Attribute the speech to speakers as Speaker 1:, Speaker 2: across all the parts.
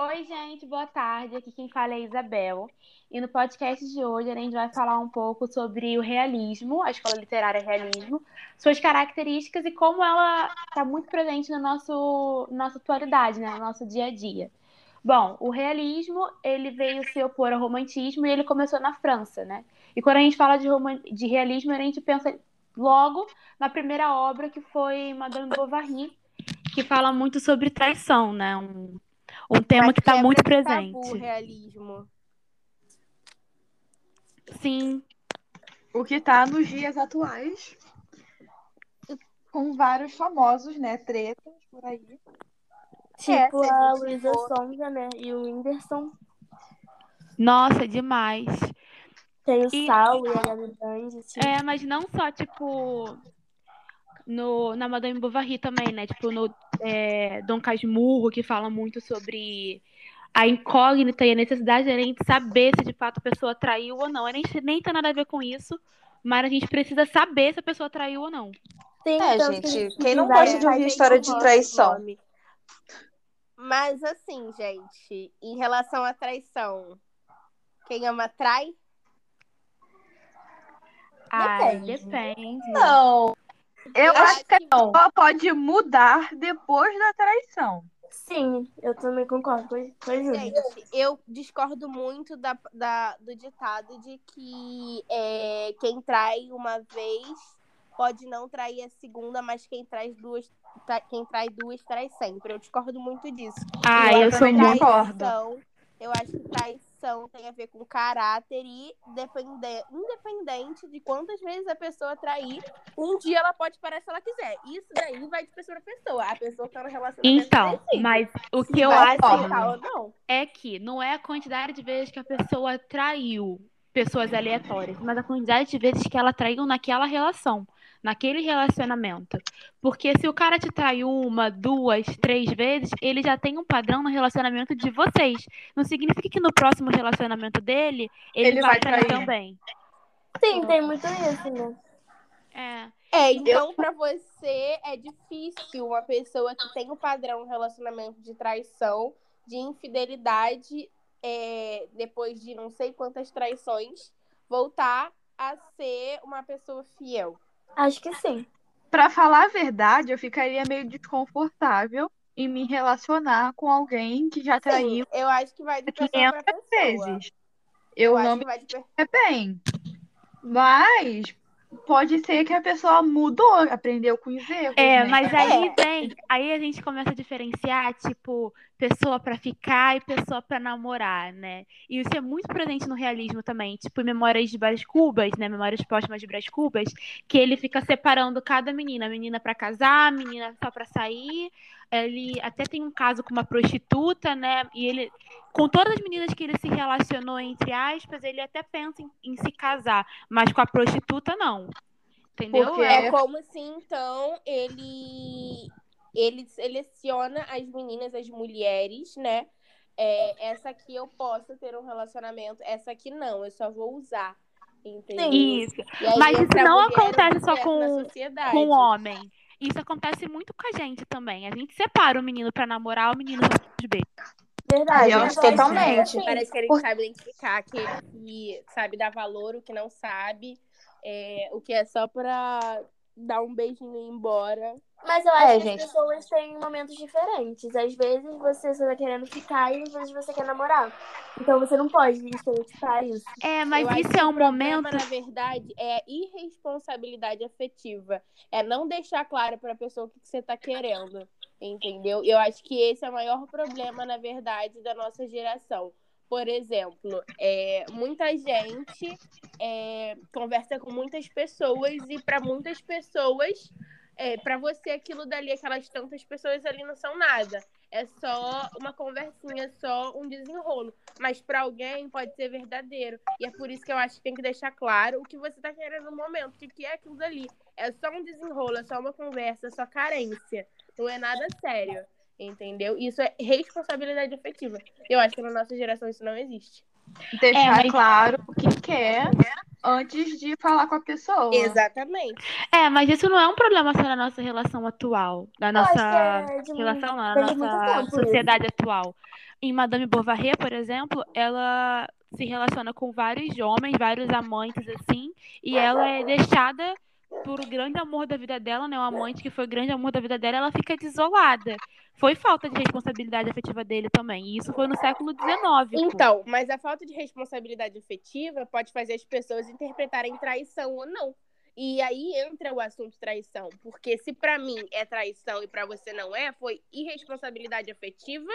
Speaker 1: Oi, gente, boa tarde. Aqui quem fala é a Isabel. E no podcast de hoje a gente vai falar um pouco sobre o realismo, a escola literária realismo, suas características e como ela está muito presente na nosso, nossa atualidade, né, no nosso dia a dia. Bom, o realismo ele veio se opor ao romantismo e ele começou na França, né? E quando a gente fala de, de realismo, a gente pensa logo na primeira obra que foi Madame Bovary, que fala muito sobre traição, né? Um, um tema que está muito presente.
Speaker 2: O realismo.
Speaker 1: Sim.
Speaker 3: O que está nos dias atuais, com vários famosos, né? Tretas por aí.
Speaker 4: Tipo é, a Luísa Sonza, né? E o Whindersson.
Speaker 1: Nossa, demais.
Speaker 4: Tem o e... Sal e a Gabi Brand. Assim.
Speaker 1: É, mas não só, tipo, no, na Madame Bovary também, né? Tipo, no é, Dom Casmurro, que fala muito sobre a incógnita e a necessidade de a gente saber se de fato a pessoa traiu ou não. A gente nem tem nada a ver com isso, mas a gente precisa saber se a pessoa traiu ou não.
Speaker 3: Sim, é, então, gente, quem não gosta de ouvir história de traição?
Speaker 2: Mas assim, gente, em relação à traição, quem ama trai?
Speaker 1: Ai, depende. depende.
Speaker 3: Não. Eu acho que a pessoa pode mudar depois da traição.
Speaker 4: Sim, eu também concordo com a
Speaker 2: Gente, eu discordo muito da, da, do ditado de que é, quem trai uma vez pode não trair a segunda, mas quem traz duas, quem trai duas trai sempre. Eu discordo muito disso.
Speaker 1: Ah, eu, eu sou muito
Speaker 2: Eu acho que traição tem a ver com caráter e depende, independente de quantas vezes a pessoa trair, um dia ela pode parar se ela quiser. Isso daí vai de pessoa para pessoa. A pessoa tá no relacionamento.
Speaker 1: Então, mas o que eu acho é que não é a quantidade de vezes que a pessoa traiu pessoas aleatórias, mas a quantidade de vezes que ela traiu naquela relação naquele relacionamento. Porque se o cara te traiu uma, duas, três vezes, ele já tem um padrão no relacionamento de vocês. Não significa que no próximo relacionamento dele, ele, ele vai, vai trair também.
Speaker 4: Sim, tem muito isso, né?
Speaker 1: É.
Speaker 2: É, então para você é difícil uma pessoa que tem um padrão no relacionamento de traição, de infidelidade, é, depois de não sei quantas traições, voltar a ser uma pessoa fiel.
Speaker 4: Acho que sim.
Speaker 3: Para falar a verdade, eu ficaria meio desconfortável em me relacionar com alguém que já traiu.
Speaker 2: Sim, eu acho que vai de pessoa pessoa. vezes.
Speaker 3: Eu, eu não me vai de... bem. Mas pode ser que a pessoa mudou, aprendeu com os erros.
Speaker 1: É,
Speaker 3: né?
Speaker 1: mas aí é. vem, aí a gente começa a diferenciar, tipo, pessoa para ficar e pessoa para namorar, né? E isso é muito presente no realismo também, tipo, Memórias de Brás Cubas, né? Memórias póstumas de Brás Cubas, que ele fica separando cada menina, a menina para casar, a menina só para sair. Ele até tem um caso com uma prostituta, né? E ele, com todas as meninas que ele se relacionou, entre aspas, ele até pensa em, em se casar, mas com a prostituta não. Entendeu?
Speaker 2: Porque é como se então ele ele seleciona as meninas, as mulheres, né? É, essa aqui eu posso ter um relacionamento, essa aqui não, eu só vou usar. Entendeu?
Speaker 1: Isso. Mas isso não acontece só com, com o homem. Isso acontece muito com a gente também. A gente separa o menino para namorar, o menino de beijo.
Speaker 3: Verdade, eu acho totalmente.
Speaker 2: Parece que ele Por... sabe identificar aquele que sabe dar valor, o que não sabe, é, o que é só pra dar um beijinho e ir embora.
Speaker 4: Mas eu acho é, que gente. as pessoas têm momentos diferentes. Às vezes você só tá querendo ficar e às vezes você quer namorar. Então você não pode estereotipar isso.
Speaker 1: É, mas eu isso é um momento.
Speaker 2: na verdade, é irresponsabilidade afetiva. É não deixar claro pra pessoa o que você tá querendo. Entendeu? Eu acho que esse é o maior problema, na verdade, da nossa geração. Por exemplo, é, muita gente é, conversa com muitas pessoas e para muitas pessoas é, para você aquilo dali, aquelas tantas pessoas ali não são nada. É só uma conversinha, só um desenrolo. Mas para alguém pode ser verdadeiro. E é por isso que eu acho que tem que deixar claro o que você tá querendo no momento. O que é aquilo dali. É só um desenrolo, é só uma conversa, é só carência. Não é nada sério. Entendeu? Isso é responsabilidade afetiva. Eu acho que na nossa geração isso não existe.
Speaker 3: Deixar é, mas... claro o que quer antes de falar com a pessoa.
Speaker 2: Exatamente.
Speaker 1: É, mas isso não é um problema só na nossa relação atual, da nossa é relação, na nossa sociedade isso. atual. em Madame Bovary, por exemplo, ela se relaciona com vários homens, vários amantes, assim, e ela é deixada por o grande amor da vida dela, né? O amante que foi o grande amor da vida dela, ela fica desolada. Foi falta de responsabilidade afetiva dele também. E isso foi no século XIX.
Speaker 2: Então, mas a falta de responsabilidade afetiva pode fazer as pessoas interpretarem traição ou não. E aí entra o assunto traição, porque se para mim é traição e para você não é, foi irresponsabilidade afetiva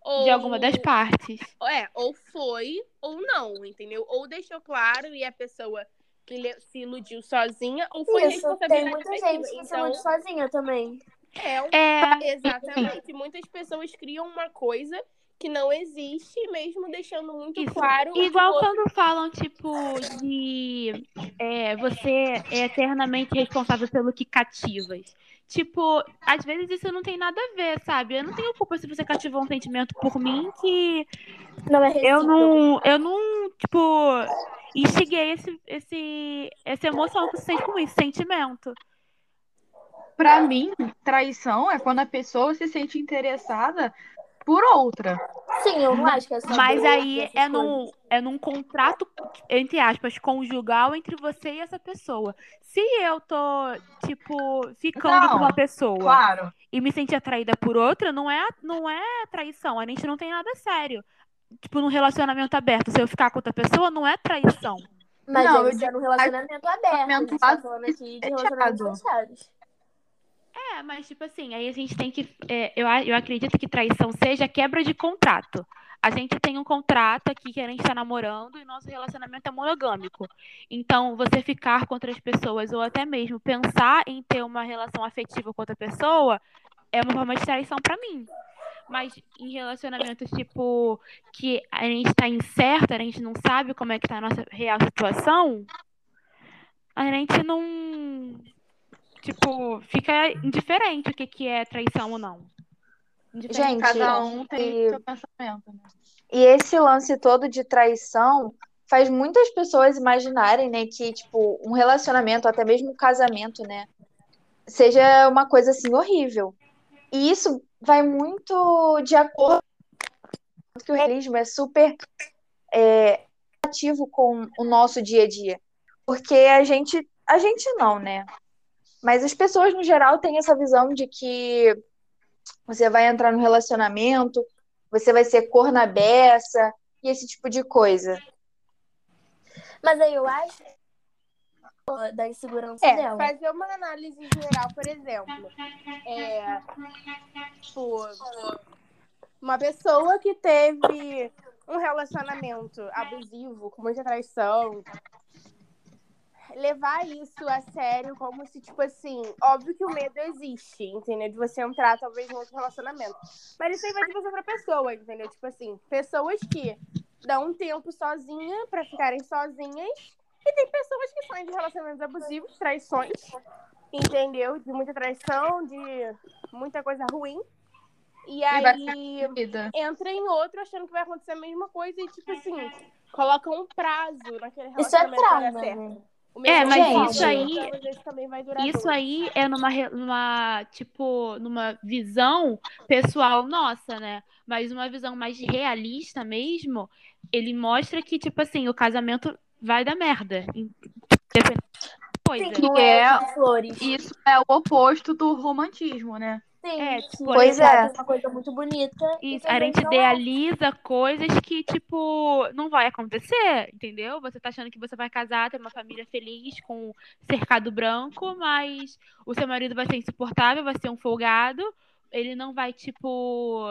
Speaker 2: ou...
Speaker 1: De alguma das partes.
Speaker 2: É, ou foi ou não, entendeu? Ou deixou claro e a pessoa que se iludiu sozinha, ou foi
Speaker 4: Isso,
Speaker 2: responsabilidade
Speaker 4: tem muita gente que se
Speaker 2: Então,
Speaker 4: ilude sozinha também.
Speaker 2: é, um-
Speaker 1: É,
Speaker 2: exatamente. Muitas pessoas criam uma coisa que não existe, mesmo deixando muito
Speaker 1: Isso.
Speaker 2: claro. o
Speaker 1: Igual
Speaker 2: outro.
Speaker 1: quando falam, tipo, de é, você é eternamente responsável pelo que cativas. Tipo, às vezes isso não tem nada a ver, sabe? Eu não tenho culpa se você cativou um sentimento por mim que
Speaker 4: Não é
Speaker 1: eu não, eu não, tipo, instiguei esse, esse, essa emoção que você sente com esse sentimento.
Speaker 3: Pra mim, traição é quando a pessoa se sente interessada por outra.
Speaker 4: Sim, eu não acho que é só
Speaker 1: Mas aí é num, é num contrato, entre aspas, conjugal entre você e essa pessoa. Se eu tô, tipo, ficando
Speaker 3: Não,
Speaker 1: com uma pessoa
Speaker 3: Claro.
Speaker 1: e me sentir atraída por outra, não é, não é traição. A gente não tem nada sério. Tipo, num relacionamento aberto, se eu ficar com outra pessoa, não é traição.
Speaker 4: Mas
Speaker 3: Não, eu
Speaker 4: é num relacionamento aberto. A
Speaker 3: relacionamento
Speaker 4: gente tá falando aqui de relacionamentos
Speaker 3: fechado.
Speaker 4: fechados.
Speaker 1: É, mas tipo assim, aí a gente tem que. é, eu, eu acredito que traição seja quebra de contrato. A gente tem um contrato aqui que a gente está namorando e nosso relacionamento é monogâmico. Então, você ficar com outras pessoas ou até mesmo pensar em ter uma relação afetiva com outra pessoa é uma forma de traição pra mim. Mas em relacionamentos tipo que a gente tá incerta, a gente não sabe como é que tá a nossa real situação, a gente não tipo, fica indiferente o que, que é traição ou não. Indiferente.
Speaker 5: Gente,
Speaker 3: Cada um tem
Speaker 5: e-
Speaker 3: seu pensamento. Né?
Speaker 5: E esse lance todo de traição faz muitas pessoas imaginarem, né, que, tipo, um relacionamento, até mesmo um casamento, né, seja uma coisa, assim, horrível. E isso vai muito de acordo com que o realismo é super é, ativo com o nosso dia a dia. Porque a gente, a gente não, né, mas as pessoas, no geral, têm essa visão de que você vai entrar no relacionamento, você vai ser cor na beça e esse tipo de coisa.
Speaker 4: Mas aí eu acho da insegurança
Speaker 2: É,
Speaker 4: dela.
Speaker 2: fazer uma análise geral, por exemplo. É, tipo, uma pessoa que teve um relacionamento abusivo, com muita traição, levar isso a sério como se, tipo assim, óbvio que o medo existe, entendeu? De você entrar, talvez, em outro relacionamento. Mas isso aí vai de pessoa pra pessoa, entendeu? Tipo assim, pessoas que dão um tempo sozinha pra ficarem sozinhas e tem pessoas que saem de relacionamentos abusivos, traições, entendeu? De muita traição, de muita coisa ruim. E
Speaker 3: E
Speaker 2: aí entra em outro achando que vai acontecer a mesma coisa e, tipo assim, coloca um prazo naquele
Speaker 4: Isso é
Speaker 2: relacionamento pra dar
Speaker 4: trauma,
Speaker 2: certo.
Speaker 4: né?
Speaker 2: O mesmo
Speaker 1: É, mas isso aí- Isso aí é numa, numa, tipo, numa visão pessoal nossa, né? Mas uma visão mais realista mesmo, ele mostra que, tipo assim, o casamento vai dar merda. Independente da coisa.
Speaker 4: Sim, não
Speaker 3: Que
Speaker 4: é,
Speaker 3: é-
Speaker 4: de flores.
Speaker 3: Isso é o oposto do romantismo, né?
Speaker 4: Sim,
Speaker 1: É,
Speaker 4: que
Speaker 5: pois
Speaker 4: é.
Speaker 5: é.
Speaker 4: uma coisa muito bonita.
Speaker 1: Isso, a gente
Speaker 4: é.
Speaker 1: idealiza coisas que, tipo, não vai acontecer, entendeu? Você tá achando que você vai casar, ter uma família feliz com cercado branco, mas o seu marido vai ser insuportável, vai ser um folgado, ele não vai, tipo,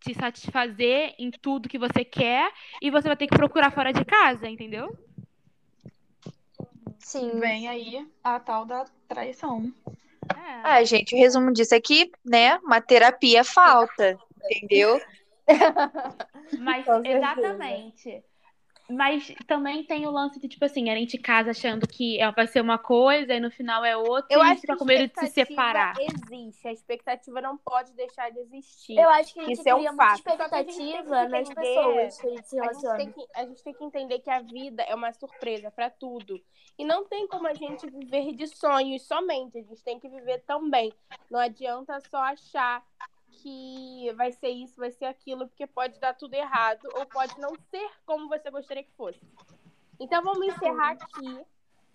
Speaker 1: te satisfazer em tudo que você quer e você vai ter que procurar fora de casa, entendeu?
Speaker 5: Sim.
Speaker 3: Vem aí a tal da traição.
Speaker 1: É.
Speaker 5: Ah, gente, o resumo disso aqui, né? Uma terapia falta, entendeu?
Speaker 1: Mas, exatamente. Mas também tem o lance de, tipo assim, a gente casa achando que é- vai ser uma coisa e no final é outra
Speaker 2: Eu
Speaker 1: e
Speaker 2: acho que
Speaker 1: com medo de se
Speaker 2: expectativa
Speaker 1: separar.
Speaker 2: existe. A expectativa não pode deixar de existir.
Speaker 4: Eu acho que a gente
Speaker 2: Isso é um
Speaker 4: cria muita
Speaker 2: fato. Só que a gente tem que
Speaker 4: expectativa nas
Speaker 2: entender-
Speaker 4: pessoas que a gente se
Speaker 2: A gente,
Speaker 4: relaciona.
Speaker 2: tem que, a gente tem que entender que a vida é uma surpresa pra tudo. E não tem como a gente viver de sonhos somente. A gente tem que viver também. Não adianta só achar que vai ser isso, vai ser aquilo, porque pode dar tudo errado ou pode não ser como você gostaria que fosse. Então vamos encerrar aqui.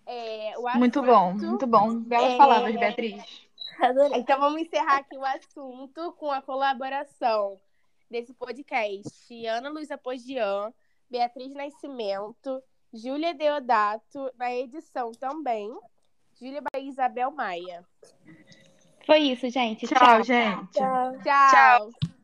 Speaker 2: É, o assunto.
Speaker 3: Muito bom, muito bom. Belas
Speaker 2: É.
Speaker 3: palavras, Beatriz.
Speaker 4: Adorei.
Speaker 2: Então vamos encerrar aqui o assunto com a colaboração desse podcast. Ana Luísa Pogian, Beatriz Nascimento, Júlia Deodato, na edição também, Júlia e Isabel Maia.
Speaker 1: Foi isso, gente.
Speaker 3: Tchau, gente.
Speaker 4: Tchau.
Speaker 2: Tchau.